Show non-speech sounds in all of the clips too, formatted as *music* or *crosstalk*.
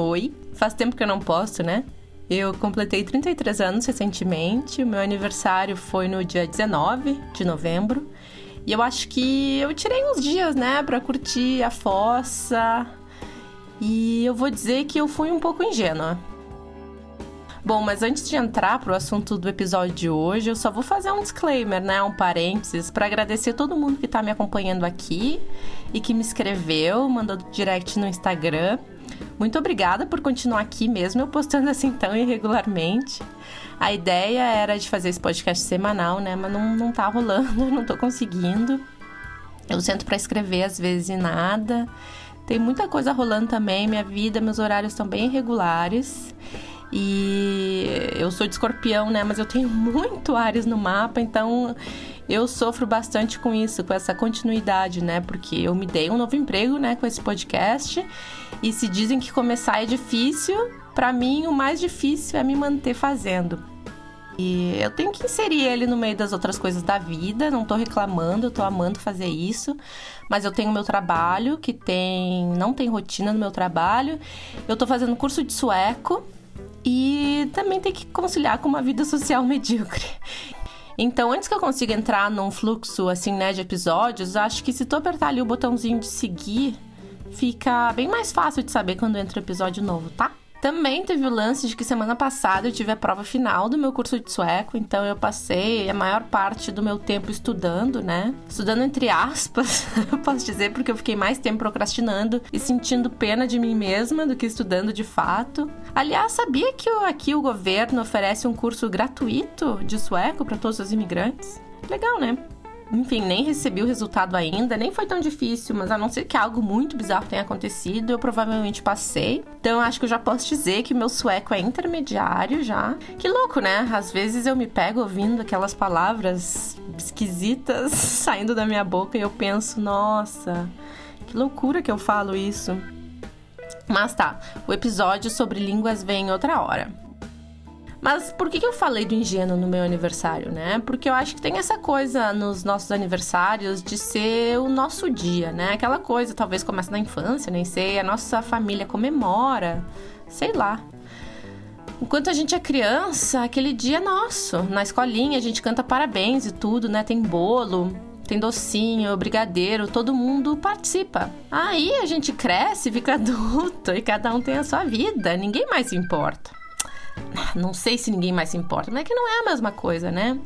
Oi, faz tempo que eu não posto, né? Eu completei 33 anos recentemente, o meu aniversário foi no dia 19 de novembro. E eu acho que eu tirei uns dias, né, para curtir a fossa. E eu vou dizer que eu fui um pouco ingênua. Bom, mas antes de entrar pro assunto do episódio de hoje, eu só vou fazer um disclaimer, né, um parênteses, para agradecer todo mundo que tá me acompanhando aqui e que me escreveu, mandou direct no Instagram. Muito obrigada por continuar aqui mesmo, eu postando assim tão irregularmente. A ideia era de fazer esse podcast semanal, né? Mas não, não tá rolando, *laughs* não tô conseguindo. Eu sento para escrever às vezes e nada. Tem muita coisa rolando também, minha vida, meus horários estão bem irregulares. E eu sou de escorpião, né? Mas eu tenho *laughs* muito Ares no mapa, então eu sofro bastante com isso, com essa continuidade, né? Porque eu me dei um novo emprego, né, com esse podcast. E se dizem que começar é difícil, para mim o mais difícil é me manter fazendo. E eu tenho que inserir ele no meio das outras coisas da vida, não tô reclamando, eu tô amando fazer isso, mas eu tenho meu trabalho que tem não tem rotina no meu trabalho. Eu tô fazendo curso de sueco, e também tem que conciliar com uma vida social *laughs* medíocre. Então, antes que eu consiga entrar num fluxo assim, né, de episódios, acho que se tu apertar ali o botãozinho de seguir, fica bem mais fácil de saber quando entra o episódio novo, tá? Também teve o lance de que semana passada eu tive a prova final do meu curso de sueco, então eu passei a maior parte do meu tempo estudando, né? Estudando entre aspas, *laughs* eu posso dizer, porque eu fiquei mais tempo procrastinando e sentindo pena de mim mesma do que estudando de fato. Aliás, sabia que aqui o governo oferece um curso gratuito de sueco para todos os imigrantes? Legal, né? Enfim, nem recebi o resultado ainda, nem foi tão difícil, mas a não ser que algo muito bizarro tenha acontecido, eu provavelmente passei. Então acho que eu já posso dizer que meu sueco é intermediário já. Que louco, né? Às vezes eu me pego ouvindo aquelas palavras esquisitas *laughs* saindo da minha boca e eu penso, nossa, que loucura que eu falo isso. Mas tá, o episódio sobre línguas vem outra hora. Mas por que, eu falei do ingênuo no meu aniversário, né? Porque eu acho que tem essa coisa nos nossos aniversários de ser o nosso dia, né? Aquela coisa, talvez começa na infância, nem sei, a nossa família comemora, sei lá. Enquanto a gente é criança, aquele dia é nosso. Na escolinha a gente canta parabéns e tudo, né? Tem bolo, tem docinho, brigadeiro, todo mundo participa. Aí a gente cresce, fica *laughs* adulto e cada um tem a sua vida, ninguém mais se importa. Não sei se ninguém mais se importa, mas é que não é a mesma coisa, né?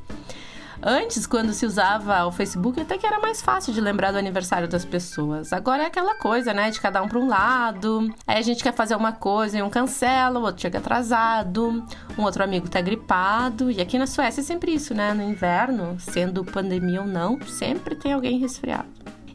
Antes, quando se usava o Facebook, até que era mais fácil de lembrar do aniversário das pessoas. Agora é aquela coisa, né? De cada um para um lado. Aí a gente quer fazer uma coisa e um cancela, o outro chega atrasado, um outro amigo tá gripado. E aqui na Suécia é sempre isso, né? No inverno, sendo pandemia ou não, sempre tem alguém resfriado.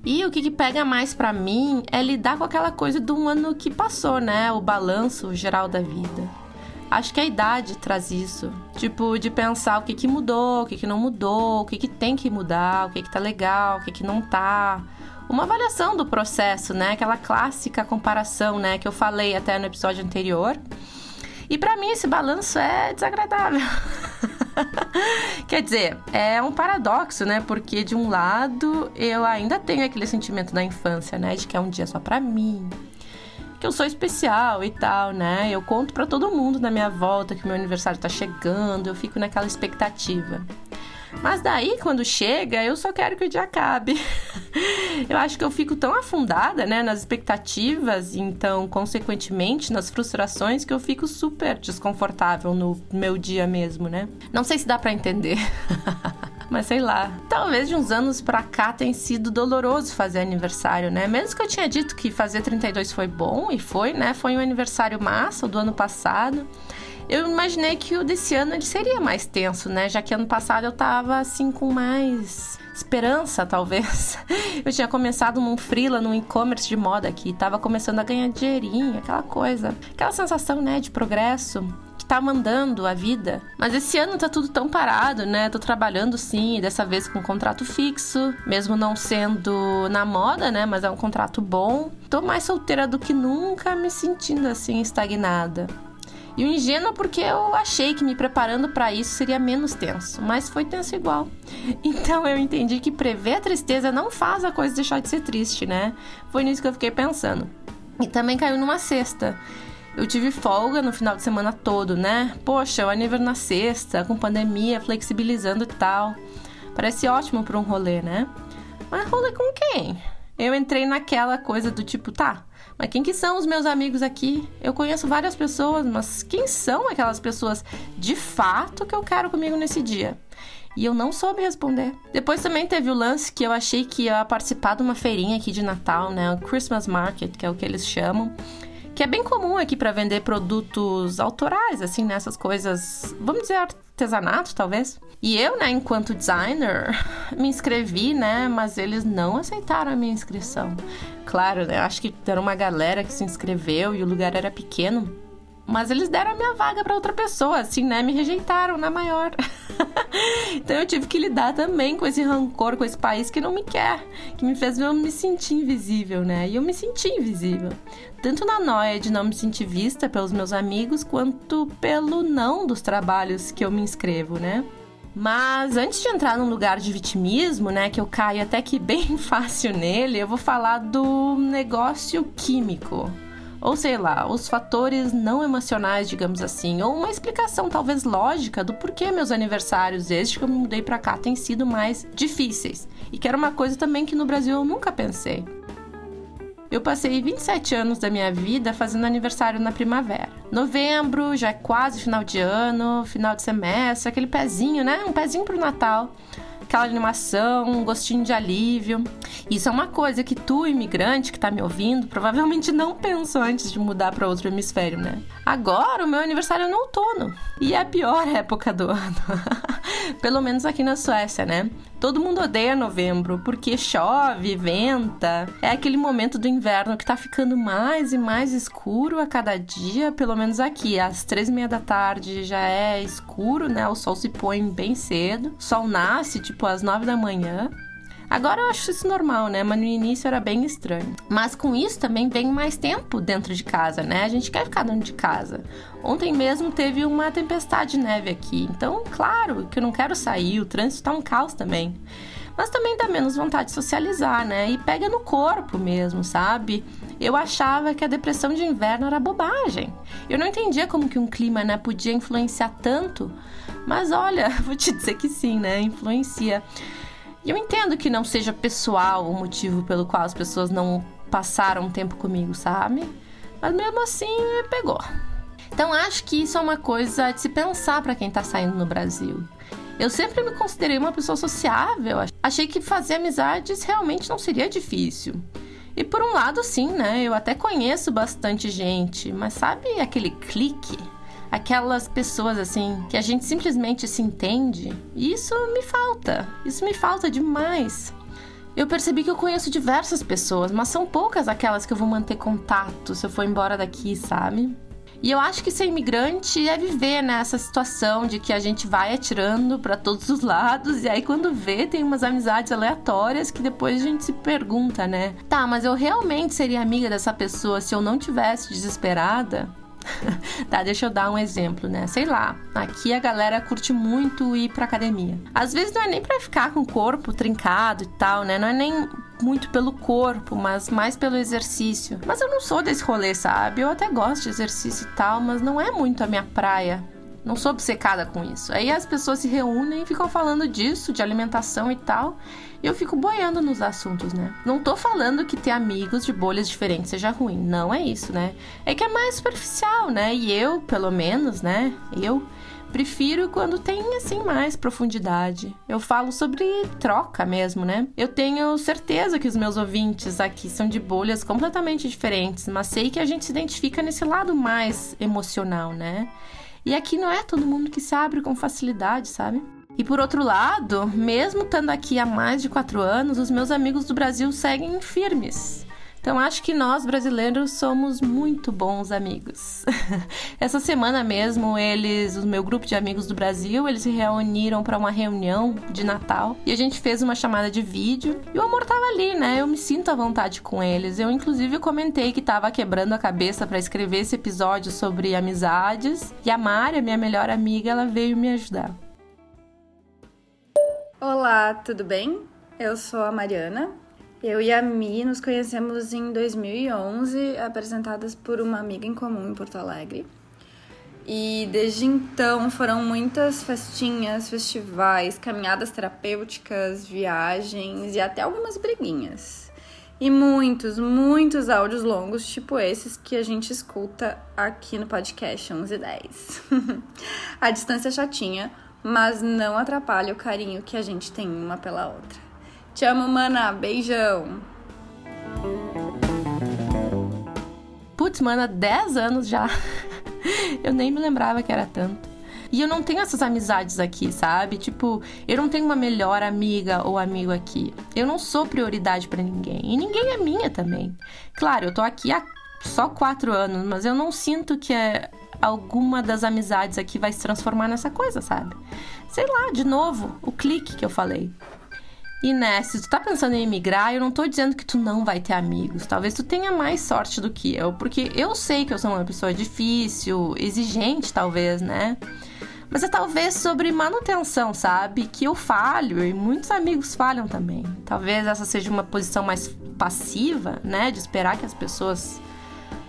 E o que, que pega mais para mim é lidar com aquela coisa do ano que passou, né? O balanço geral da vida. Acho que a idade traz isso. Tipo, de pensar o que, que mudou, o que, que não mudou, o que, que tem que mudar, o que, que tá legal, o que, que não tá. Uma avaliação do processo, né? Aquela clássica comparação, né? Que eu falei até no episódio anterior. E para mim esse balanço é desagradável. *laughs* Quer dizer, é um paradoxo, né? Porque de um lado eu ainda tenho aquele sentimento da infância, né? De que é um dia só para mim, que eu sou especial e tal, né? Eu conto para todo mundo na minha volta que meu aniversário tá chegando, eu fico naquela expectativa. Mas daí, quando chega, eu só quero que o dia acabe. *laughs* eu acho que eu fico tão afundada, né, nas expectativas, então, consequentemente, nas frustrações, que eu fico super desconfortável no meu dia mesmo, né? Não sei se dá para entender. *laughs* Mas sei lá. Talvez de uns anos pra cá tenha sido doloroso fazer aniversário, né? Mesmo que eu tinha dito que fazer 32 foi bom, e foi, né? Foi um aniversário massa, do ano passado. Eu imaginei que o desse ano ele seria mais tenso, né? Já que ano passado eu tava assim com mais esperança, talvez. *laughs* Eu tinha começado num freela, num e-commerce de moda aqui, tava começando a ganhar dinheirinho, aquela coisa, aquela sensação, né, de progresso tá mandando a vida. Mas esse ano tá tudo tão parado, né? Tô trabalhando sim, dessa vez com um contrato fixo, mesmo não sendo na moda, né? Mas é um contrato bom. Tô mais solteira do que nunca, me sentindo assim estagnada. E o ingênuo porque eu achei que me preparando para isso seria menos tenso, mas foi tenso igual. *laughs* Então eu entendi que prever a tristeza não faz a coisa deixar de ser triste, né? Foi nisso que eu fiquei pensando. E também caiu numa cesta Eu tive folga no final de semana todo, né? Poxa, o aniversário na sexta, com pandemia, flexibilizando e tal. Parece ótimo para um rolê, né? Mas rolê com quem? Eu entrei naquela coisa do tipo, tá, mas quem que são os meus amigos aqui? Eu conheço várias pessoas, mas quem são aquelas pessoas de fato que eu quero comigo nesse dia? E eu não soube responder. Depois também teve o lance que eu achei que ia participar de uma feirinha aqui de Natal, né? O Christmas Market, que é o que eles chamam que é bem comum aqui para vender produtos autorais, assim, nessas né? coisas, vamos dizer, artesanato, talvez. E eu, né, enquanto designer, *laughs* me inscrevi, né, mas eles não aceitaram a minha inscrição. Claro, né, acho que era uma galera que se inscreveu e o lugar era pequeno. Mas eles deram a minha vaga para outra pessoa, assim, né? Me rejeitaram na maior. *laughs* então eu tive que lidar também com esse rancor, com esse país que não me quer, que me fez eu me sentir invisível, né? E eu me senti invisível. Tanto na noia de não me sentir vista pelos meus amigos, quanto pelo não dos trabalhos que eu me inscrevo, né? Mas antes de entrar num lugar de vitimismo, né, que eu caio até que bem *laughs* fácil nele, eu vou falar do negócio químico ou sei lá, os fatores não emocionais, digamos assim, ou uma explicação talvez lógica do porquê meus aniversários desde que eu mudei para cá têm sido mais difíceis. E que era uma coisa também que no Brasil eu nunca pensei. Eu passei 27 anos da minha vida fazendo aniversário na primavera. Novembro, já é quase final de ano, final de semestre, aquele pezinho, né? Um pezinho pro Natal aquela animação, um gostinho de alívio. Isso é uma coisa que tu, imigrante que tá me ouvindo, provavelmente não pensou antes de mudar para outro hemisfério, né? Agora o meu aniversário é no outono e é a pior *laughs* época do ano. *laughs* Pelo menos aqui na Suécia, né? Todo mundo odeia novembro porque chove, venta. É aquele momento do inverno que tá ficando mais e mais escuro a cada dia, pelo menos aqui. Às três e meia da tarde já é escuro, né? O sol se põe bem cedo. O sol nasce tipo às nove da manhã. Agora eu acho isso normal, né? Mas no início era bem estranho. Mas com isso também vem mais tempo dentro de casa, né? A gente quer ficar dentro de casa. Ontem mesmo teve uma tempestade de neve aqui. Então, claro que eu não quero sair, o trânsito tá um caos também. Mas também dá menos vontade de socializar, né? E pega no corpo mesmo, sabe? Eu achava que a depressão de inverno era bobagem. Eu não entendia como que um clima, né, podia influenciar tanto. Mas olha, *laughs* vou te dizer que sim, né? Influencia. Eu entendo que não seja pessoal o motivo pelo qual as pessoas não passaram tempo comigo, sabe? Mas mesmo assim, pegou. Então acho que isso é uma coisa de se pensar para quem tá saindo no Brasil. Eu sempre me considerei uma pessoa sociável. Achei que fazer amizades realmente não seria difícil. E por um lado, sim, né? Eu até conheço bastante gente, mas sabe aquele clique? Aquelas pessoas assim que a gente simplesmente se entende. E isso me falta. Isso me falta demais. Eu percebi que eu conheço diversas pessoas, mas são poucas aquelas que eu vou manter contato se eu for embora daqui, sabe? E eu acho que ser imigrante é viver nessa situação de que a gente vai atirando para todos os lados e aí quando vê tem umas amizades aleatórias que depois a gente se pergunta, né? Tá, mas eu realmente seria amiga dessa pessoa se eu não tivesse desesperada? *laughs* tá, deixa eu dar um exemplo, né? Sei lá, aqui a galera curte muito ir pra academia. Às vezes não é nem pra ficar com o corpo trincado e tal, né? Não é nem muito pelo corpo, mas mais pelo exercício. Mas eu não sou desse rolê, sabe? Eu até gosto de exercício e tal, mas não é muito a minha praia. Não sou obcecada com isso. Aí as pessoas se reúnem e ficam falando disso, de alimentação e tal. E eu fico boiando nos assuntos, né? Não tô falando que ter amigos de bolhas diferentes seja ruim. Não é isso, né? É que é mais superficial, né? E eu, pelo menos, né? Eu prefiro quando tem assim mais profundidade. Eu falo sobre troca mesmo, né? Eu tenho certeza que os meus ouvintes aqui são de bolhas completamente diferentes, mas sei que a gente se identifica nesse lado mais emocional, né? E aqui não é todo mundo que se abre com facilidade, sabe? E por outro lado, mesmo estando aqui há mais de quatro anos, os meus amigos do Brasil seguem firmes. Então acho que nós brasileiros somos muito bons amigos. *laughs* Essa semana mesmo, eles, o meu grupo de amigos do Brasil, eles se reuniram para uma reunião de Natal e a gente fez uma chamada de vídeo e o amor tava ali, né? Eu me sinto à vontade com eles. Eu inclusive comentei que tava quebrando a cabeça para escrever esse episódio sobre amizades e a Mari, minha melhor amiga, ela veio me ajudar. Olá, tudo bem? Eu sou a Mariana, Eu e a Mi nos conhecemos em 2011, apresentadas por uma amiga em comum em Porto Alegre. E desde então foram muitas festinhas, festivais, caminhadas terapêuticas, viagens e até algumas briguinhas. E muitos, muitos áudios longos, tipo esses que a gente escuta aqui no podcast 11 e 10. *laughs* a distância é chatinha, mas não atrapalha o carinho que a gente tem uma pela outra. Te amo, mana. Beijão. Putz, mana, 10 anos já. *laughs* eu nem me lembrava que era tanto. E eu não tenho essas amizades aqui, sabe? Tipo, eu não tenho uma melhor amiga ou amigo aqui. Eu não sou prioridade para ninguém. E ninguém é minha também. Claro, eu tô aqui há só quatro anos, mas eu não sinto que é alguma das amizades aqui vai se transformar nessa coisa, sabe? Sei lá, de novo, o clique que eu falei. E né, se tu tá pensando em emigrar, eu não tô dizendo que tu não vai ter amigos. Talvez tu tenha mais sorte do que eu, porque eu sei que eu sou uma pessoa difícil, exigente, talvez, né? Mas é talvez sobre manutenção, sabe? Que eu falho e muitos amigos falham também. Talvez essa seja uma posição mais passiva, né? De esperar que as pessoas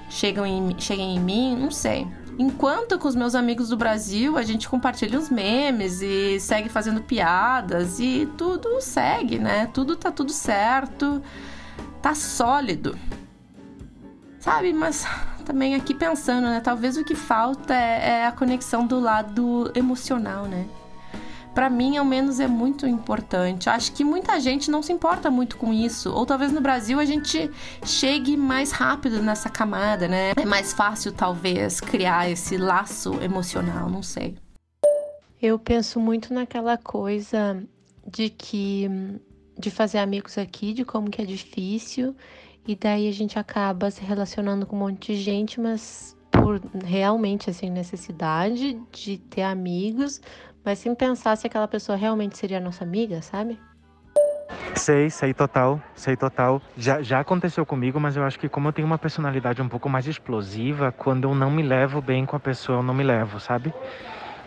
cheguem em, cheguem em mim, não sei. Enquanto com os meus amigos do Brasil a gente compartilha os memes e segue fazendo piadas e tudo segue, né? Tudo tá tudo certo, tá sólido. Sabe, mas também aqui pensando, né? Talvez o que falta é, é a conexão do lado emocional, né? Para mim, ao menos, é muito importante. Acho que muita gente não se importa muito com isso. Ou talvez no Brasil a gente chegue mais rápido nessa camada, né? É mais fácil, talvez, criar esse laço emocional, não sei. Eu penso muito naquela coisa de que de fazer amigos aqui, de como que é difícil, e daí a gente acaba se relacionando com um monte de gente, mas por realmente assim necessidade de ter amigos, mas sem pensar se aquela pessoa realmente seria nossa amiga, sabe? Sei, sei total, sei total. Já, já aconteceu comigo, mas eu acho que como eu tenho uma personalidade um pouco mais explosiva, quando eu não me levo bem com a pessoa, eu não me levo, sabe?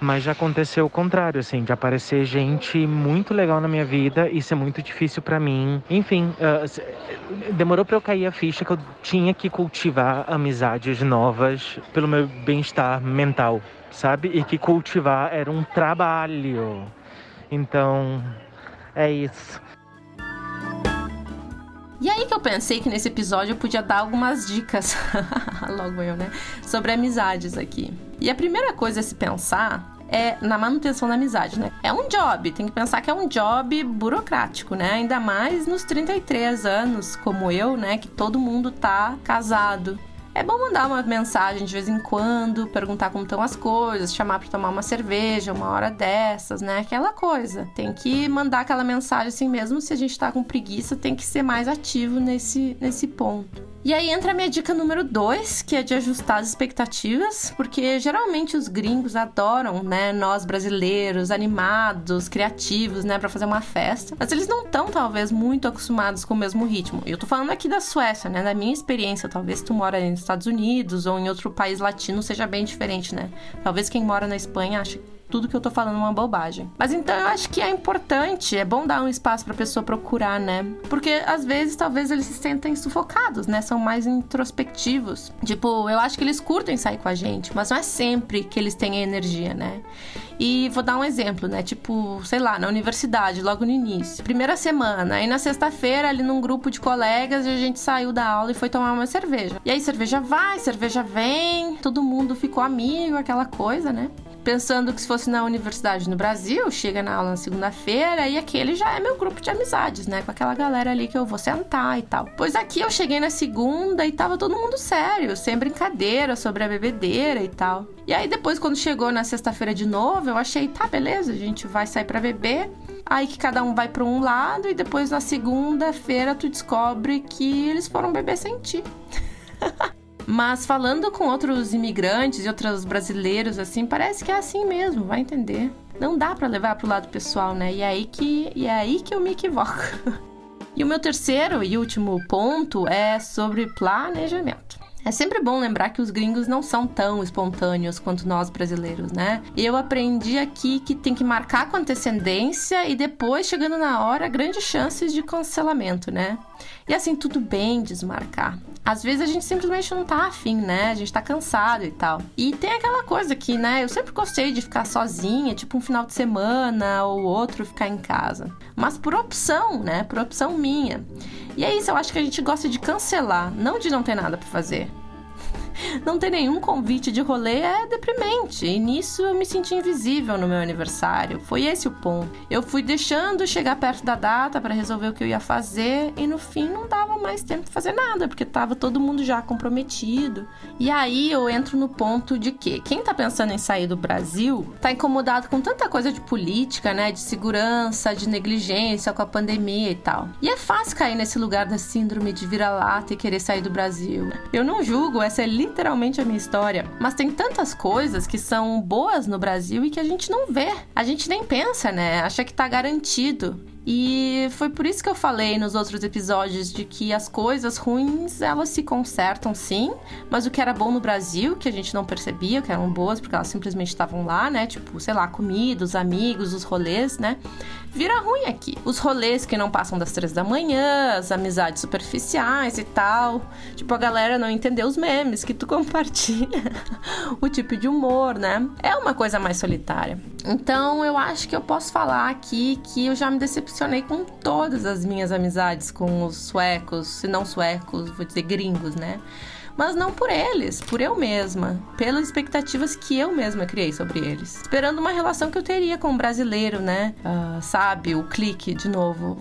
Mas já aconteceu o contrário, assim, de aparecer gente muito legal na minha vida e ser muito difícil para mim. Enfim, uh, demorou para eu cair a ficha que eu tinha que cultivar amizades novas pelo meu bem-estar mental, sabe? E que cultivar era um trabalho. Então, é isso. E aí que eu pensei que nesse episódio eu podia dar algumas dicas, *laughs* logo eu, né? Sobre amizades aqui. E a primeira coisa a se pensar é na manutenção da amizade, né? É um job, tem que pensar que é um job burocrático, né? Ainda mais nos 33 anos, como eu, né? Que todo mundo tá casado, é bom mandar uma mensagem de vez em quando, perguntar como estão as coisas, chamar para tomar uma cerveja, uma hora dessas, né? Aquela coisa. Tem que mandar aquela mensagem assim mesmo, se a gente tá com preguiça, tem que ser mais ativo nesse, nesse ponto. E aí entra a minha dica número 2, que é de ajustar as expectativas, porque geralmente os gringos adoram, né, nós brasileiros animados, criativos, né, para fazer uma festa, mas eles não estão talvez muito acostumados com o mesmo ritmo. Eu tô falando aqui da Suécia, né, da minha experiência, talvez tu mora nos Estados Unidos ou em outro país latino seja bem diferente, né? Talvez quem mora na Espanha ache tudo que eu tô falando é uma bobagem. Mas então eu acho que é importante, é bom dar um espaço pra pessoa procurar, né? Porque às vezes talvez eles se sentem sufocados, né? São mais introspectivos. Tipo, eu acho que eles curtem sair com a gente, mas não é sempre que eles têm energia, né? E vou dar um exemplo, né? Tipo, sei lá, na universidade, logo no início. Primeira semana, aí na sexta-feira, ali num grupo de colegas, a gente saiu da aula e foi tomar uma cerveja. E aí cerveja vai, cerveja vem, todo mundo ficou amigo, aquela coisa, né? Pensando que se fosse na universidade no Brasil, chega na aula na segunda-feira e aquele já é meu grupo de amizades, né? Com aquela galera ali que eu vou sentar e tal. Pois aqui eu cheguei na segunda e tava todo mundo sério, sem brincadeira sobre a bebedeira e tal. E aí depois, quando chegou na sexta-feira de novo, eu achei, tá, beleza, a gente vai sair para beber. Aí que cada um vai para um lado e depois na segunda-feira tu descobre que eles foram beber sem ti. *laughs* Mas falando com outros imigrantes e outros brasileiros, assim, parece que é assim mesmo, vai entender. Não dá para levar pro lado pessoal, né? E é aí que, e é aí que eu me equivoco. *laughs* e o meu terceiro e último ponto é sobre planejamento. É sempre bom lembrar que os gringos não são tão espontâneos quanto nós brasileiros, né? Eu aprendi aqui que tem que marcar com antecedência e depois, chegando na hora, grandes chances de cancelamento, né? E assim, tudo bem desmarcar. Às vezes a gente simplesmente não tá afim, né? A gente tá cansado e tal. E tem aquela coisa que, né? Eu sempre gostei de ficar sozinha, tipo um final de semana ou outro ficar em casa. Mas por opção, né? Por opção minha. E é isso, eu acho que a gente gosta de cancelar, não de não ter nada para fazer. Não ter nenhum convite de rolê é deprimente. E nisso eu me senti invisível no meu aniversário. Foi esse o ponto. Eu fui deixando chegar perto da data para resolver o que eu ia fazer e no fim não dava mais tempo de fazer nada, porque tava todo mundo já comprometido. E aí eu entro no ponto de que quem tá pensando em sair do Brasil tá incomodado com tanta coisa de política, né, de segurança, de negligência com a pandemia e tal. E é fácil cair nesse lugar da síndrome de vira-lata e querer sair do Brasil. Eu não julgo, essa é literalmente a minha história. Mas tem tantas coisas que são boas no Brasil e que a gente não vê. A gente nem pensa, né? Acha que tá garantido. E foi por isso que eu falei nos outros episódios de que as coisas ruins elas se consertam sim, mas o que era bom no Brasil, que a gente não percebia que eram boas porque elas simplesmente estavam lá, né? Tipo, sei lá, comida, os amigos, os rolês, né? Vira ruim aqui. Os rolês que não passam das três da manhã, as amizades superficiais e tal. Tipo, a galera não entendeu os memes que tu *laughs* compartilha, o tipo de humor, né? É uma coisa mais solitária. Então eu acho que eu posso falar aqui que eu já me decepcionei com todas as minhas amizades com os suecos, se não suecos, vou dizer gringos, né? Mas não por eles, por eu mesma, pelas expectativas que eu mesma criei sobre eles. Esperando uma relação que eu teria com um brasileiro, né? Uh, sabe, o clique de novo.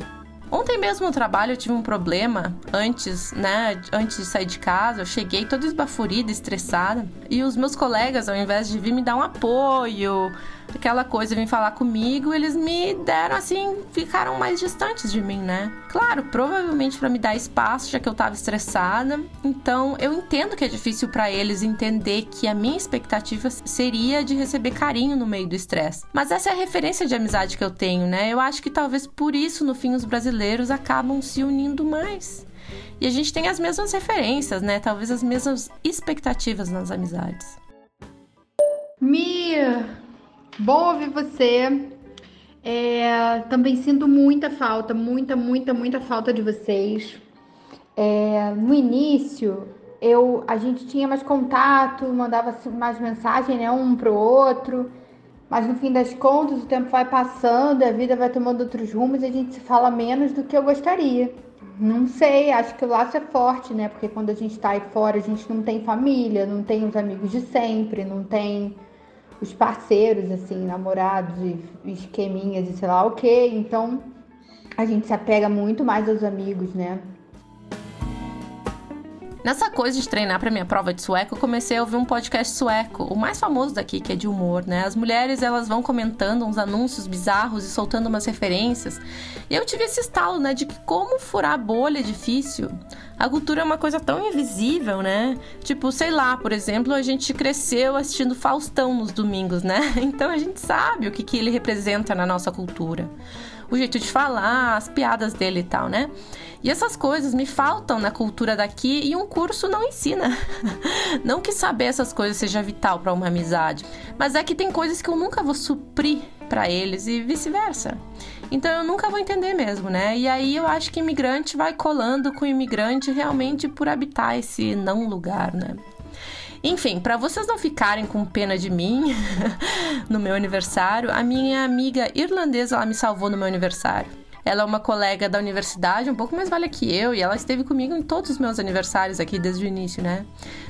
Ontem mesmo no trabalho eu tive um problema antes, né? Antes de sair de casa, eu cheguei toda esbaforida, estressada. E os meus colegas, ao invés de vir me dar um apoio, aquela coisa, vir falar comigo, eles me deram assim, ficaram mais distantes de mim, né? Claro, provavelmente para me dar espaço, já que eu tava estressada. Então, eu entendo que é difícil para eles entender que a minha expectativa seria de receber carinho no meio do estresse. Mas essa é a referência de amizade que eu tenho, né? Eu acho que talvez por isso, no fim, os brasileiros acabam se unindo mais. E a gente tem as mesmas referências, né? Talvez as mesmas expectativas nas amizades. Mia, Bom ouvir você. É, também sinto muita falta, muita, muita, muita falta de vocês. É, no início, eu, a gente tinha mais contato, mandava mais mensagem, né, um pro outro. Mas no fim das contas, o tempo vai passando, a vida vai tomando outros rumos e a gente se fala menos do que eu gostaria. Não sei, acho que o laço é forte, né? Porque quando a gente tá aí fora, a gente não tem família, não tem os amigos de sempre, não tem os parceiros, assim, namorados e esqueminhas e sei lá o que. Então a gente se apega muito mais aos amigos, né? Nessa coisa de treinar para minha prova de sueco, eu comecei a ouvir um podcast sueco, o mais famoso daqui, que é de humor, né? As mulheres, elas vão comentando uns anúncios bizarros e soltando umas referências. E eu tive esse estalo, né, de que como furar a bolha é difícil. A cultura é uma coisa tão invisível, né? Tipo, sei lá, por exemplo, a gente cresceu assistindo Faustão nos domingos, né? *laughs* Então a gente sabe o que, que ele representa na nossa cultura. O jeito de falar, as piadas dele e tal, né? E essas coisas me faltam na cultura daqui e um curso não ensina. *laughs* não que saber essas coisas seja vital para uma amizade, mas é que tem coisas que eu nunca vou suprir para eles e vice-versa. Então eu nunca vou entender mesmo, né? E aí eu acho que imigrante vai colando com imigrante realmente por habitar esse não lugar, né? Enfim, para vocês não ficarem com pena de mim *laughs* no meu aniversário, a minha amiga irlandesa ela me salvou no meu aniversário. Ela é uma colega da universidade, um pouco mais velha que eu, e ela esteve comigo em todos os meus aniversários aqui desde o início, né?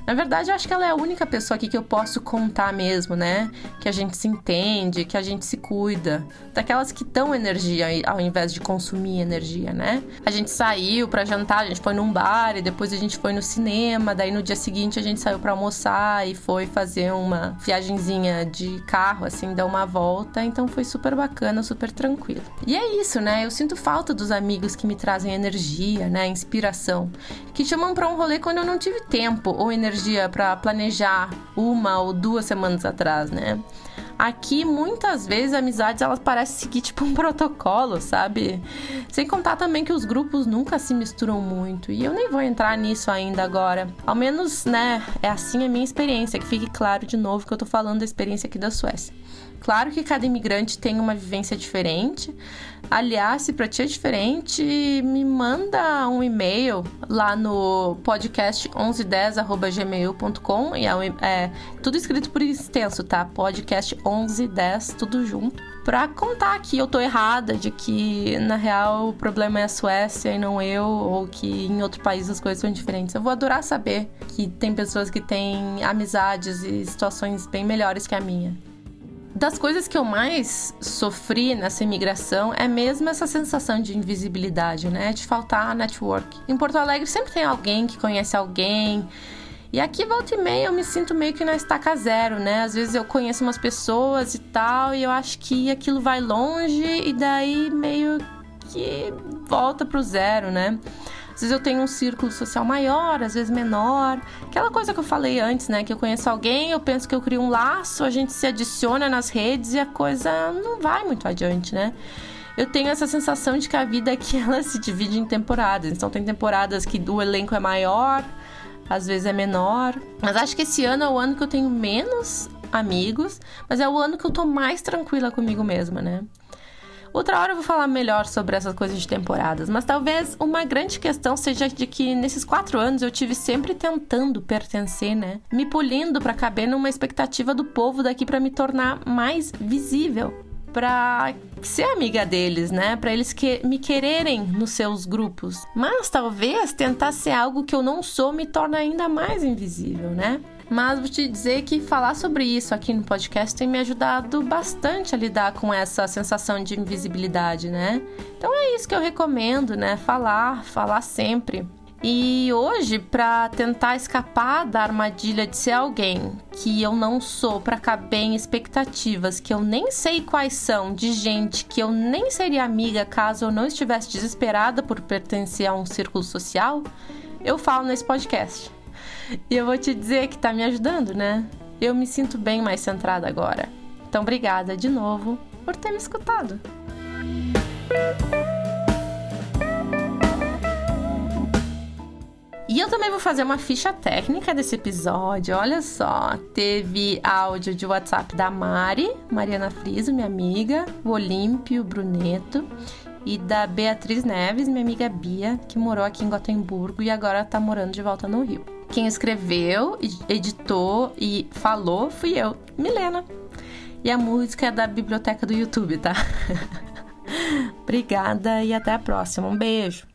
Na verdade, eu acho que ela é a única pessoa aqui que eu posso contar mesmo, né? Que a gente se entende, que a gente se cuida. Daquelas que dão energia ao invés de consumir energia, né? A gente saiu para jantar, a gente foi num bar e depois a gente foi no cinema, daí no dia seguinte a gente saiu para almoçar e foi fazer uma viagenzinha de carro, assim, dar uma volta. Então foi super bacana, super tranquilo. E é isso, né? Eu sinto falta dos amigos que me trazem energia, né? Inspiração. Que chamam para um rolê quando eu não tive tempo ou energia para planejar uma ou duas semanas atrás, né? Aqui, muitas vezes, amizades elas parecem seguir tipo um *laughs* protocolo, sabe? Sem contar também que os grupos nunca se misturam muito. E eu nem vou entrar nisso ainda agora. Ao menos, né, é assim a minha experiência. Que fique claro de novo que eu tô falando da experiência aqui da Suécia. Claro que cada imigrante tem uma vivência diferente. Aliás, se para ti é diferente, me manda um e-mail lá no podcast 1110@gmail.com e é, é, tudo escrito por extenso, tá? Podcast 1110 tudo junto. Pra contar que eu tô errada, de que na real o problema é a Suécia e não eu, ou que em outro país as coisas são diferentes. Eu vou adorar saber que tem pessoas que têm amizades e situações bem melhores que a minha das coisas que eu mais sofri nessa imigração é mesmo essa sensação de invisibilidade, né? De faltar network. Em Porto Alegre sempre tem alguém que conhece alguém. E aqui, volta e meia, eu me sinto meio que na estaca zero, né? Às vezes eu conheço umas pessoas e tal, e eu acho que aquilo vai longe, e daí meio que volta pro zero, né? Às vezes eu tenho um círculo social maior, às vezes menor. Aquela coisa que eu falei antes, né? Que eu conheço alguém, eu penso que eu crio um laço, a gente se adiciona nas redes e a coisa não vai muito adiante, né? eu tenho essa sensação de que a vida aqui *laughs* ela se divide em temporadas. Então tem temporadas que o elenco é maior, às vezes é menor. Mas acho que esse ano é o ano que eu tenho menos amigos, mas é o ano que eu tô mais tranquila comigo mesma, né? Outra hora eu vou falar melhor sobre essas coisas de temporadas, mas talvez uma grande questão seja de que nesses quatro anos eu tive sempre tentando pertencer, né? Me polindo para caber numa expectativa do povo daqui para me tornar mais visível para ser amiga deles, né? Para eles que me quererem nos seus grupos. Mas talvez tentar ser algo que eu não sou me torna ainda mais invisível, né? Mas vou te dizer que falar sobre isso aqui no podcast tem me ajudado bastante a lidar com essa sensação de invisibilidade, né? Então é isso que eu recomendo, né? Falar, falar sempre. E hoje, para tentar escapar da armadilha de ser alguém que eu não sou, para caber em expectativas que eu nem sei quais são, de gente que eu nem seria amiga caso eu não estivesse desesperada por pertencer a um círculo social, eu falo nesse podcast. E eu vou te dizer que tá me ajudando, né? Eu me sinto bem mais centrada agora. Então, obrigada de novo por ter me escutado. E eu também vou fazer uma ficha técnica desse episódio. Olha só, teve áudio de WhatsApp da Mari, Mariana Friso, minha amiga, o Olímpio Bruneto, e da Beatriz Neves, minha amiga Bia, que morou aqui em Gotemburgo e agora tá morando de volta no Rio. Quem escreveu, editou e falou fui eu, Milena. E a música é da biblioteca do YouTube, tá? *laughs* Obrigada e até a próxima. Um beijo.